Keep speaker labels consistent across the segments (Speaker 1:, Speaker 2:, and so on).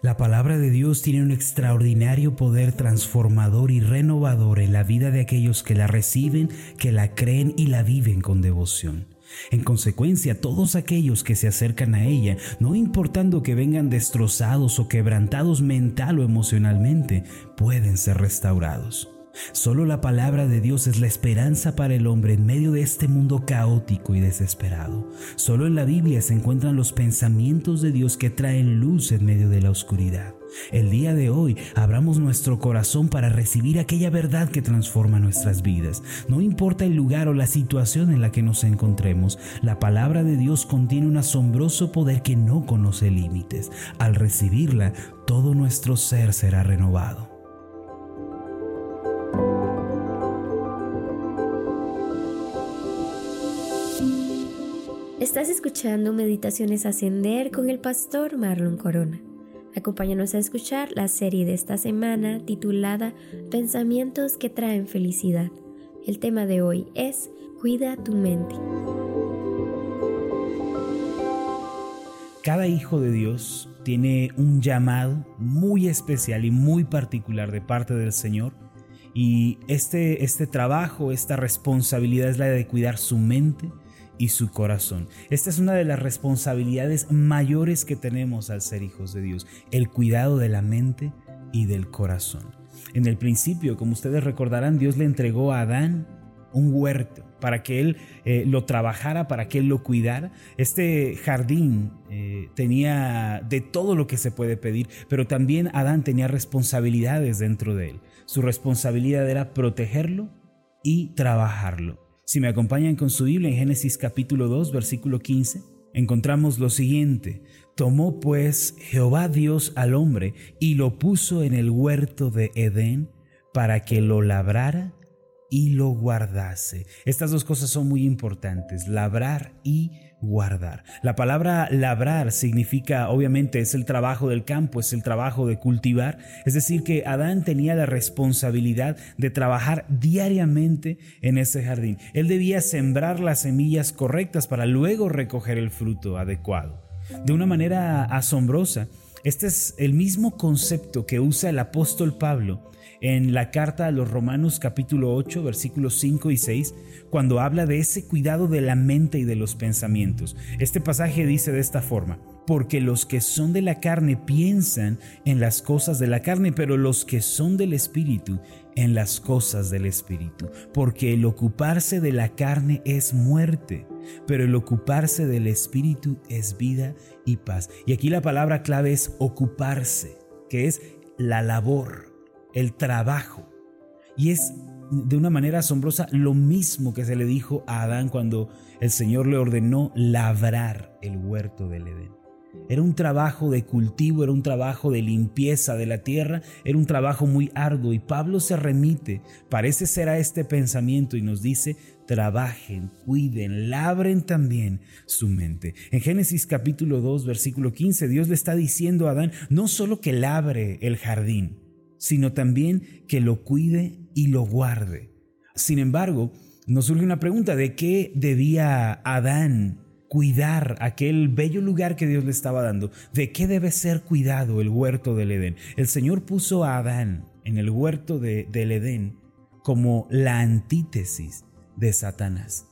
Speaker 1: La palabra de Dios tiene un extraordinario poder transformador y renovador en la vida de aquellos que la reciben, que la creen y la viven con devoción. En consecuencia, todos aquellos que se acercan a ella, no importando que vengan destrozados o quebrantados mental o emocionalmente, pueden ser restaurados. Solo la palabra de Dios es la esperanza para el hombre en medio de este mundo caótico y desesperado. Solo en la Biblia se encuentran los pensamientos de Dios que traen luz en medio de la oscuridad. El día de hoy abramos nuestro corazón para recibir aquella verdad que transforma nuestras vidas. No importa el lugar o la situación en la que nos encontremos, la palabra de Dios contiene un asombroso poder que no conoce límites. Al recibirla, todo nuestro ser será renovado.
Speaker 2: Estás escuchando Meditaciones Ascender con el pastor Marlon Corona. Acompáñanos a escuchar la serie de esta semana titulada Pensamientos que traen felicidad. El tema de hoy es Cuida tu mente.
Speaker 1: Cada hijo de Dios tiene un llamado muy especial y muy particular de parte del Señor. Y este, este trabajo, esta responsabilidad es la de cuidar su mente, y su corazón. Esta es una de las responsabilidades mayores que tenemos al ser hijos de Dios, el cuidado de la mente y del corazón. En el principio, como ustedes recordarán, Dios le entregó a Adán un huerto para que él eh, lo trabajara, para que él lo cuidara. Este jardín eh, tenía de todo lo que se puede pedir, pero también Adán tenía responsabilidades dentro de él. Su responsabilidad era protegerlo y trabajarlo. Si me acompañan con su Biblia en Génesis capítulo 2, versículo 15, encontramos lo siguiente. Tomó pues Jehová Dios al hombre y lo puso en el huerto de Edén para que lo labrara y lo guardase. Estas dos cosas son muy importantes, labrar y guardar. La palabra labrar significa, obviamente, es el trabajo del campo, es el trabajo de cultivar. Es decir, que Adán tenía la responsabilidad de trabajar diariamente en ese jardín. Él debía sembrar las semillas correctas para luego recoger el fruto adecuado. De una manera asombrosa, este es el mismo concepto que usa el apóstol Pablo en la carta a los Romanos capítulo 8 versículos 5 y 6 cuando habla de ese cuidado de la mente y de los pensamientos. Este pasaje dice de esta forma, porque los que son de la carne piensan en las cosas de la carne, pero los que son del Espíritu en las cosas del Espíritu. Porque el ocuparse de la carne es muerte, pero el ocuparse del Espíritu es vida y paz. Y aquí la palabra clave es ocuparse, que es la labor el trabajo. Y es de una manera asombrosa lo mismo que se le dijo a Adán cuando el Señor le ordenó labrar el huerto del Edén. Era un trabajo de cultivo, era un trabajo de limpieza de la tierra, era un trabajo muy arduo y Pablo se remite, parece ser a este pensamiento y nos dice, trabajen, cuiden, labren también su mente. En Génesis capítulo 2, versículo 15, Dios le está diciendo a Adán no solo que labre el jardín, sino también que lo cuide y lo guarde. Sin embargo, nos surge una pregunta de qué debía Adán cuidar aquel bello lugar que Dios le estaba dando. ¿De qué debe ser cuidado el huerto del Edén? El Señor puso a Adán en el huerto de, del Edén como la antítesis de Satanás.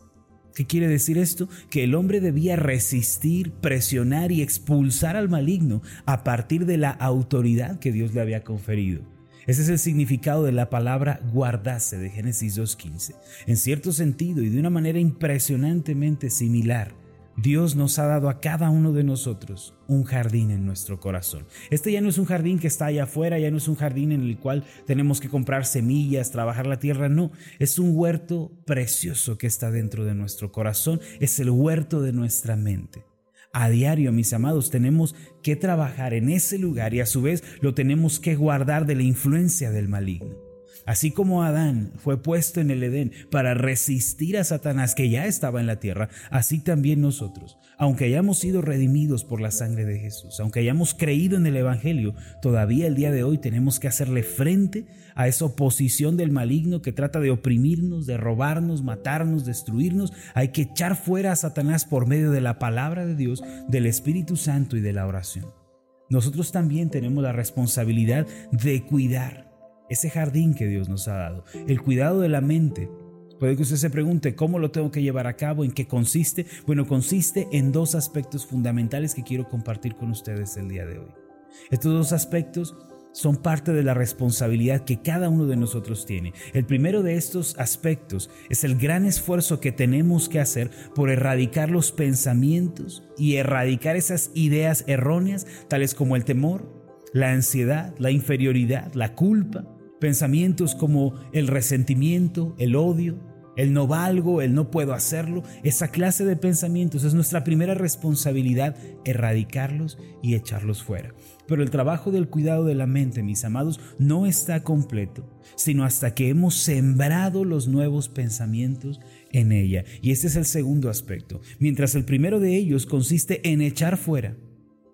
Speaker 1: ¿Qué quiere decir esto? Que el hombre debía resistir, presionar y expulsar al maligno a partir de la autoridad que Dios le había conferido. Ese es el significado de la palabra guardase de Génesis 2.15. En cierto sentido y de una manera impresionantemente similar, Dios nos ha dado a cada uno de nosotros un jardín en nuestro corazón. Este ya no es un jardín que está allá afuera, ya no es un jardín en el cual tenemos que comprar semillas, trabajar la tierra, no, es un huerto precioso que está dentro de nuestro corazón, es el huerto de nuestra mente. A diario, mis amados, tenemos que trabajar en ese lugar y a su vez lo tenemos que guardar de la influencia del maligno. Así como Adán fue puesto en el Edén para resistir a Satanás que ya estaba en la tierra, así también nosotros, aunque hayamos sido redimidos por la sangre de Jesús, aunque hayamos creído en el Evangelio, todavía el día de hoy tenemos que hacerle frente a esa oposición del maligno que trata de oprimirnos, de robarnos, matarnos, destruirnos. Hay que echar fuera a Satanás por medio de la palabra de Dios, del Espíritu Santo y de la oración. nosotros también tenemos la responsabilidad de cuidar ese jardín que Dios nos ha dado, el cuidado de la mente. Puede que usted se pregunte cómo lo tengo que llevar a cabo, en qué consiste. Bueno, consiste en dos aspectos fundamentales que quiero compartir con ustedes el día de hoy. Estos dos aspectos son parte de la responsabilidad que cada uno de nosotros tiene. El primero de estos aspectos es el gran esfuerzo que tenemos que hacer por erradicar los pensamientos y erradicar esas ideas erróneas, tales como el temor, la ansiedad, la inferioridad, la culpa, pensamientos como el resentimiento, el odio, el no valgo, el no puedo hacerlo, esa clase de pensamientos es nuestra primera responsabilidad erradicarlos y echarlos fuera. Pero el trabajo del cuidado de la mente, mis amados, no está completo, sino hasta que hemos sembrado los nuevos pensamientos en ella. Y este es el segundo aspecto. Mientras el primero de ellos consiste en echar fuera,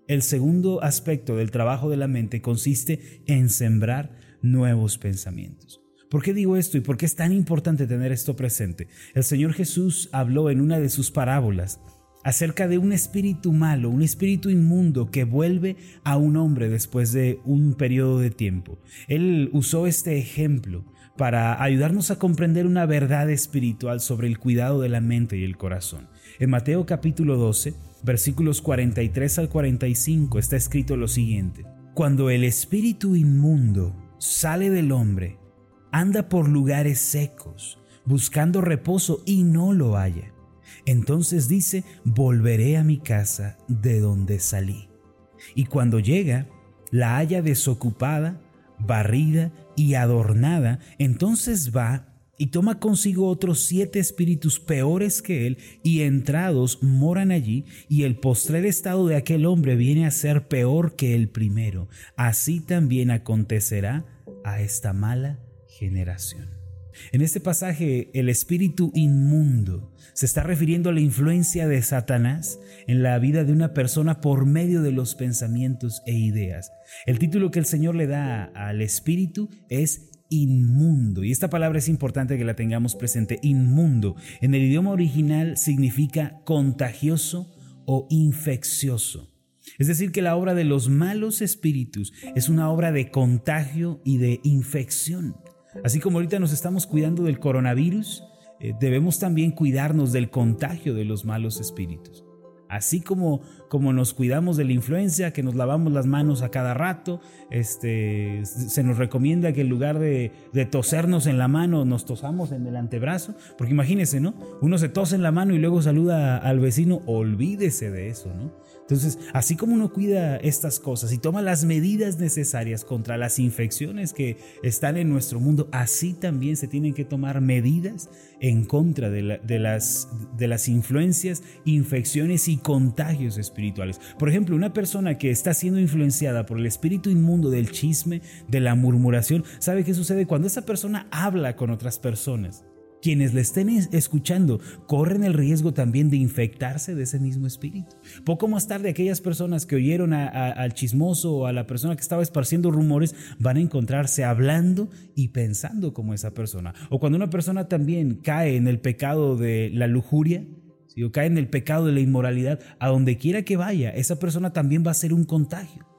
Speaker 1: el segundo aspecto del trabajo de la mente consiste en sembrar nuevos pensamientos. ¿Por qué digo esto y por qué es tan importante tener esto presente? El Señor Jesús habló en una de sus parábolas acerca de un espíritu malo, un espíritu inmundo que vuelve a un hombre después de un periodo de tiempo. Él usó este ejemplo para ayudarnos a comprender una verdad espiritual sobre el cuidado de la mente y el corazón. En Mateo capítulo 12, versículos 43 al 45 está escrito lo siguiente. Cuando el espíritu inmundo sale del hombre, anda por lugares secos, buscando reposo y no lo halla. Entonces dice, volveré a mi casa de donde salí. Y cuando llega, la halla desocupada, barrida y adornada, entonces va y toma consigo otros siete espíritus peores que él, y entrados moran allí, y el postrer estado de aquel hombre viene a ser peor que el primero. Así también acontecerá a esta mala generación. En este pasaje, el espíritu inmundo se está refiriendo a la influencia de Satanás en la vida de una persona por medio de los pensamientos e ideas. El título que el Señor le da al espíritu es inmundo. Y esta palabra es importante que la tengamos presente. Inmundo. En el idioma original significa contagioso o infeccioso. Es decir, que la obra de los malos espíritus es una obra de contagio y de infección. Así como ahorita nos estamos cuidando del coronavirus, eh, debemos también cuidarnos del contagio de los malos espíritus. Así como, como nos cuidamos de la influencia, que nos lavamos las manos a cada rato, este, se nos recomienda que en lugar de, de, tosernos en la mano, nos tosamos en el antebrazo. Porque imagínense, ¿no? Uno se tose en la mano y luego saluda al vecino, olvídese de eso, ¿no? Entonces, así como uno cuida estas cosas y toma las medidas necesarias contra las infecciones que están en nuestro mundo, así también se tienen que tomar medidas en contra de, las, las influencias, infecciones y contagios espirituales. Por ejemplo, una persona que está siendo influenciada por el espíritu inmundo del chisme, de la murmuración, ¿sabe qué sucede cuando esa persona habla con otras personas? Quienes le estén escuchando corren el riesgo también de infectarse de ese mismo espíritu. Poco más tarde, aquellas personas que oyeron al chismoso o a la persona que estaba esparciendo rumores van a encontrarse hablando y pensando como esa persona. O cuando una persona también cae en el pecado de la lujuria, o cae en el pecado de la inmoralidad, a donde quiera que vaya, esa persona también va a ser un contagio.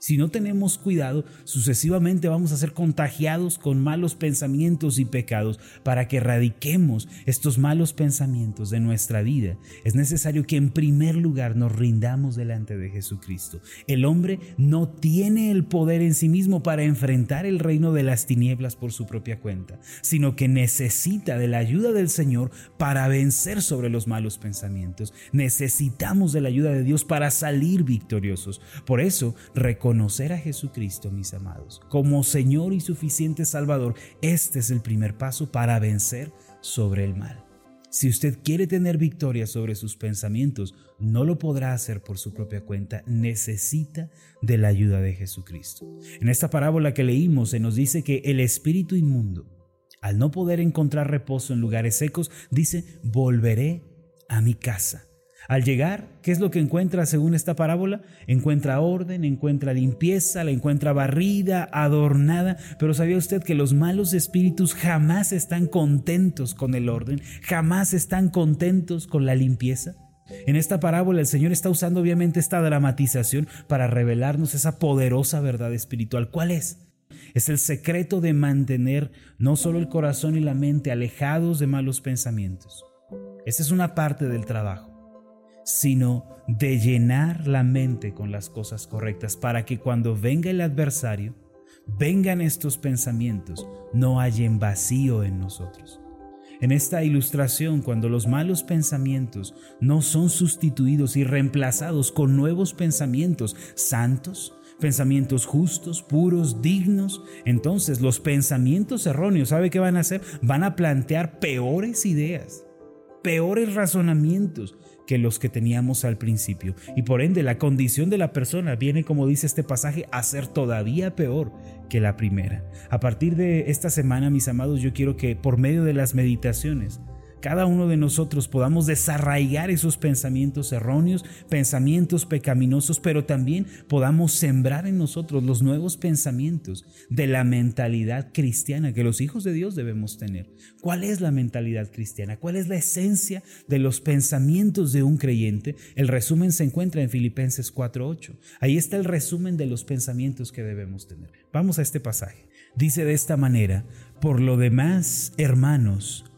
Speaker 1: Si no tenemos cuidado, sucesivamente vamos a ser contagiados con malos pensamientos y pecados. Para que erradiquemos estos malos pensamientos de nuestra vida, es necesario que en primer lugar nos rindamos delante de Jesucristo. El hombre no tiene el poder en sí mismo para enfrentar el reino de las tinieblas por su propia cuenta, sino que necesita de la ayuda del Señor para vencer sobre los malos pensamientos. Necesitamos de la ayuda de Dios para salir victoriosos. Por eso, conocer a Jesucristo, mis amados, como Señor y suficiente Salvador, este es el primer paso para vencer sobre el mal. Si usted quiere tener victoria sobre sus pensamientos, no lo podrá hacer por su propia cuenta, necesita de la ayuda de Jesucristo. En esta parábola que leímos se nos dice que el espíritu inmundo, al no poder encontrar reposo en lugares secos, dice, volveré a mi casa. Al llegar, ¿qué es lo que encuentra según esta parábola? Encuentra orden, encuentra limpieza, la encuentra barrida, adornada, pero ¿sabía usted que los malos espíritus jamás están contentos con el orden, jamás están contentos con la limpieza? En esta parábola el Señor está usando obviamente esta dramatización para revelarnos esa poderosa verdad espiritual. ¿Cuál es? Es el secreto de mantener no solo el corazón y la mente alejados de malos pensamientos. Esa es una parte del trabajo, sino de llenar la mente con las cosas correctas para que cuando venga el adversario, vengan estos pensamientos, no hallen vacío en nosotros. En esta ilustración, cuando los malos pensamientos no son sustituidos y reemplazados con nuevos pensamientos santos, pensamientos justos, puros, dignos, entonces los pensamientos erróneos, ¿sabe qué van a hacer? Van a plantear peores ideas, peores razonamientos, que los que teníamos al principio. Y por ende la condición de la persona viene, como dice este pasaje, a ser todavía peor que la primera. A partir de esta semana, mis amados, yo quiero que por medio de las meditaciones, cada uno de nosotros podamos desarraigar esos pensamientos erróneos, pensamientos pecaminosos, pero también podamos sembrar en nosotros los nuevos pensamientos de la mentalidad cristiana que los hijos de Dios debemos tener. ¿Cuál es la mentalidad cristiana? ¿Cuál es la esencia de los pensamientos de un creyente? El resumen se encuentra en Filipenses 4.8. Ahí está el resumen de los pensamientos que debemos tener. Vamos a este pasaje. Dice de esta manera, por lo demás, hermanos,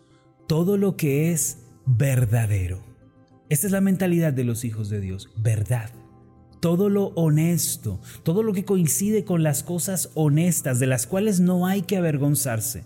Speaker 1: todo lo que es verdadero. Esta es la mentalidad de los hijos de Dios, verdad. Todo lo honesto, todo lo que coincide con las cosas honestas, de las cuales no hay que avergonzarse.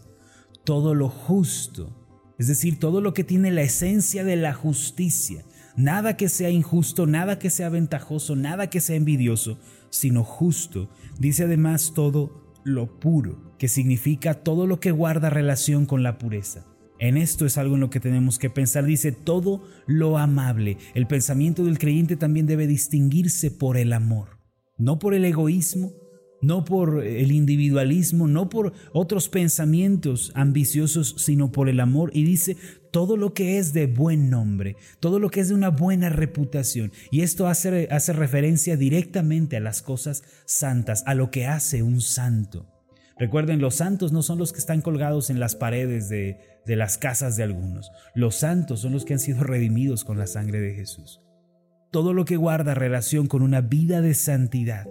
Speaker 1: Todo lo justo, es decir, todo lo que tiene la esencia de la justicia. Nada que sea injusto, nada que sea ventajoso, nada que sea envidioso, sino justo. Dice además todo lo puro, que significa todo lo que guarda relación con la pureza. En esto es algo en lo que tenemos que pensar. Dice todo lo amable. El pensamiento del creyente también debe distinguirse por el amor, no por el egoísmo, no por el individualismo, no por otros pensamientos ambiciosos, sino por el amor. Y dice todo lo que es de buen nombre, todo lo que es de una buena reputación. Y esto hace, hace referencia directamente a las cosas santas, a lo que hace un santo. Recuerden, los santos no son los que están colgados en las paredes de, de las casas de algunos. Los santos son los que han sido redimidos con la sangre de Jesús. Todo lo que guarda relación con una vida de santidad.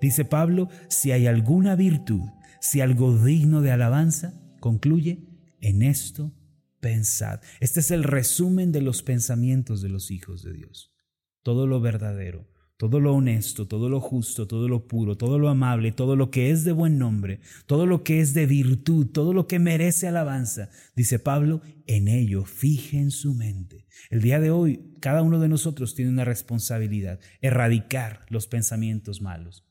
Speaker 1: Dice Pablo, si hay alguna virtud, si algo digno de alabanza, concluye, en esto pensad. Este es el resumen de los pensamientos de los hijos de Dios. Todo lo verdadero, todo lo honesto, todo lo justo, todo lo puro, todo lo amable, todo lo que es de buen nombre, todo lo que es de virtud, todo lo que merece alabanza, dice Pablo, en ello fijen su mente. El día de hoy, cada uno de nosotros tiene una responsabilidad, erradicar los pensamientos malos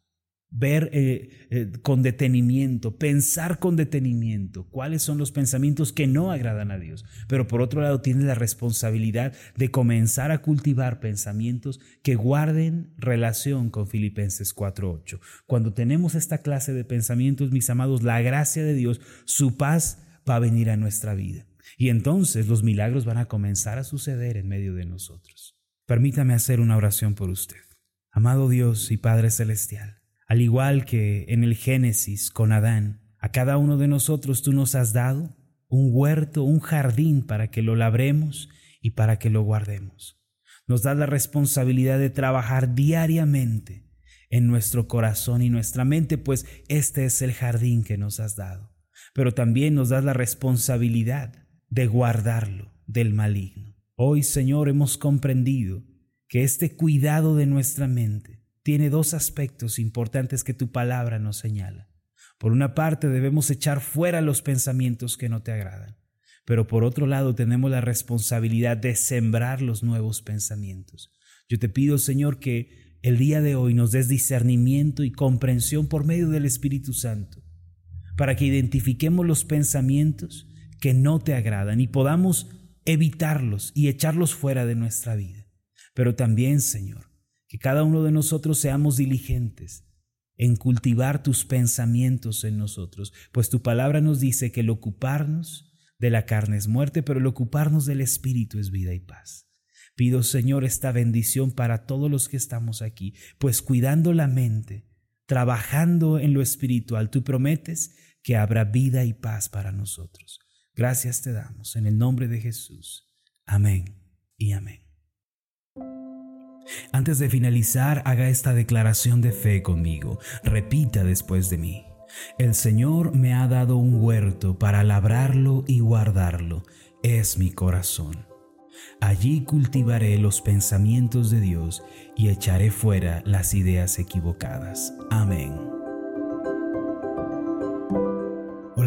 Speaker 1: ver eh, eh, con detenimiento, pensar con detenimiento cuáles son los pensamientos que no agradan a Dios. Pero por otro lado tiene la responsabilidad de comenzar a cultivar pensamientos que guarden relación con Filipenses 4.8. Cuando tenemos esta clase de pensamientos, mis amados, la gracia de Dios, su paz va a venir a nuestra vida. Y entonces los milagros van a comenzar a suceder en medio de nosotros. Permítame hacer una oración por usted. Amado Dios y Padre Celestial. Al igual que en el Génesis con Adán, a cada uno de nosotros tú nos has dado un huerto, un jardín para que lo labremos y para que lo guardemos. Nos das la responsabilidad de trabajar diariamente en nuestro corazón y nuestra mente, pues este es el jardín que nos has dado. Pero también nos das la responsabilidad de guardarlo del maligno. Hoy, Señor, hemos comprendido que este cuidado de nuestra mente tiene dos aspectos importantes que tu palabra nos señala. Por una parte, debemos echar fuera los pensamientos que no te agradan, pero por otro lado tenemos la responsabilidad de sembrar los nuevos pensamientos. Yo te pido, Señor, que el día de hoy nos des discernimiento y comprensión por medio del Espíritu Santo, para que identifiquemos los pensamientos que no te agradan y podamos evitarlos y echarlos fuera de nuestra vida. Pero también, Señor, que cada uno de nosotros seamos diligentes en cultivar tus pensamientos en nosotros, pues tu palabra nos dice que el ocuparnos de la carne es muerte, pero el ocuparnos del Espíritu es vida y paz. Pido, Señor, esta bendición para todos los que estamos aquí, pues cuidando la mente, trabajando en lo espiritual, tú prometes que habrá vida y paz para nosotros. Gracias te damos en el nombre de Jesús. Amén y amén. Antes de finalizar, haga esta declaración de fe conmigo. Repita después de mí. El Señor me ha dado un huerto para labrarlo y guardarlo. Es mi corazón. Allí cultivaré los pensamientos de Dios y echaré fuera las ideas equivocadas. Amén.